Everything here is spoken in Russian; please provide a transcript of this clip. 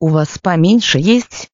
У вас поменьше есть?